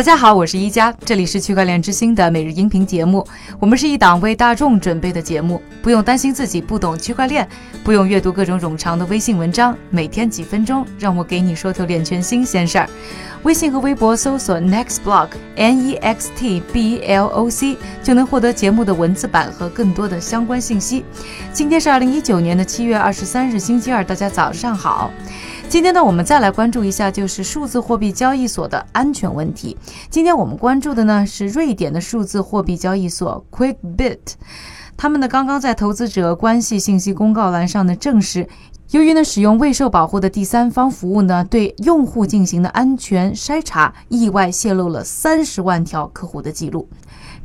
大家好，我是一加，这里是区块链之星的每日音频节目。我们是一档为大众准备的节目，不用担心自己不懂区块链，不用阅读各种冗长的微信文章，每天几分钟，让我给你说透链圈新鲜事儿。微信和微博搜索 Next Block N E X T B L O C 就能获得节目的文字版和更多的相关信息。今天是二零一九年的七月二十三日，星期二，大家早上好。今天呢，我们再来关注一下，就是数字货币交易所的安全问题。今天我们关注的呢是瑞典的数字货币交易所 QuickBit，他们呢刚刚在投资者关系信息公告栏上呢证实，由于呢使用未受保护的第三方服务呢对用户进行的安全筛查，意外泄露了三十万条客户的记录。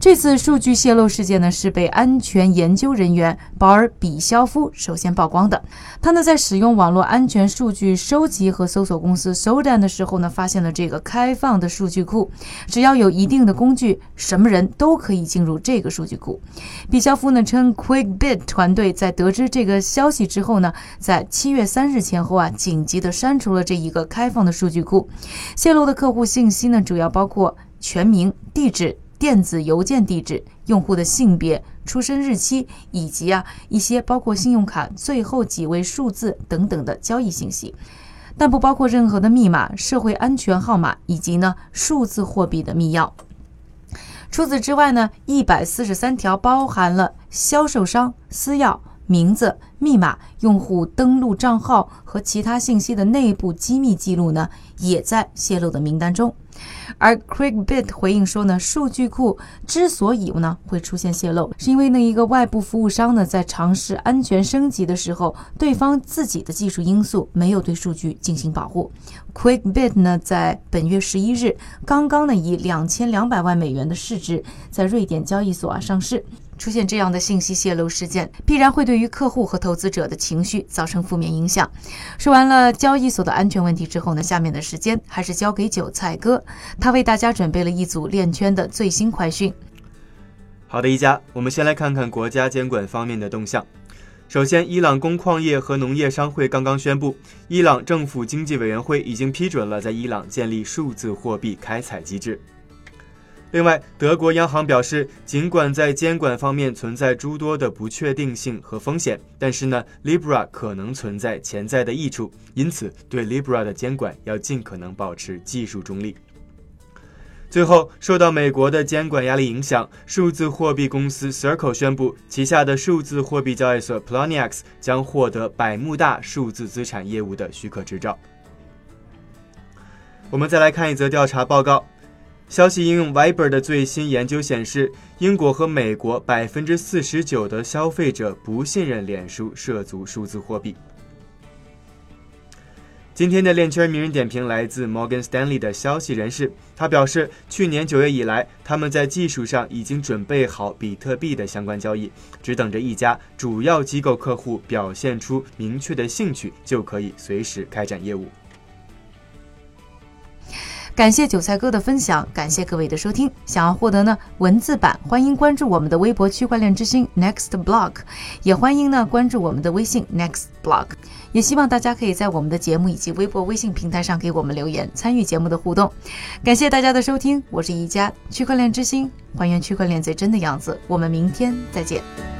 这次数据泄露事件呢，是被安全研究人员保尔比肖夫首先曝光的。他呢，在使用网络安全数据收集和搜索公司 Sodan 的时候呢，发现了这个开放的数据库。只要有一定的工具，什么人都可以进入这个数据库。比肖夫呢称，QuickBit 团队在得知这个消息之后呢，在七月三日前后啊，紧急的删除了这一个开放的数据库。泄露的客户信息呢，主要包括全名、地址。电子邮件地址、用户的性别、出生日期，以及啊一些包括信用卡最后几位数字等等的交易信息，但不包括任何的密码、社会安全号码以及呢数字货币的密钥。除此之外呢，一百四十三条包含了销售商私钥、名字、密码、用户登录账号和其他信息的内部机密记录呢，也在泄露的名单中。而 QuickBit 回应说呢，数据库之所以呢会出现泄露，是因为那一个外部服务商呢在尝试安全升级的时候，对方自己的技术因素没有对数据进行保护。QuickBit 呢在本月十一日刚刚呢以两千两百万美元的市值在瑞典交易所啊上市。出现这样的信息泄露事件，必然会对于客户和投资者的情绪造成负面影响。说完了交易所的安全问题之后呢，下面的时间还是交给韭菜哥，他为大家准备了一组链圈的最新快讯。好的，一家，我们先来看看国家监管方面的动向。首先，伊朗工矿业和农业商会刚刚宣布，伊朗政府经济委员会已经批准了在伊朗建立数字货币开采机制。另外，德国央行表示，尽管在监管方面存在诸多的不确定性和风险，但是呢，Libra 可能存在潜在的益处，因此对 Libra 的监管要尽可能保持技术中立。最后，受到美国的监管压力影响，数字货币公司 Circle 宣布，旗下的数字货币交易所 Poloniex 将获得百慕大数字资产业务的许可执照。我们再来看一则调查报告。消息应用 Viber 的最新研究显示，英国和美国百分之四十九的消费者不信任脸书涉足数字货币。今天的链圈名人点评来自 Morgan Stanley 的消息人士，他表示，去年九月以来，他们在技术上已经准备好比特币的相关交易，只等着一家主要机构客户表现出明确的兴趣，就可以随时开展业务。感谢韭菜哥的分享，感谢各位的收听。想要获得呢文字版，欢迎关注我们的微博区块链之星 Next Block，也欢迎呢关注我们的微信 Next Block。也希望大家可以在我们的节目以及微博、微信平台上给我们留言，参与节目的互动。感谢大家的收听，我是宜家区块链之星，还原区块链最真的样子。我们明天再见。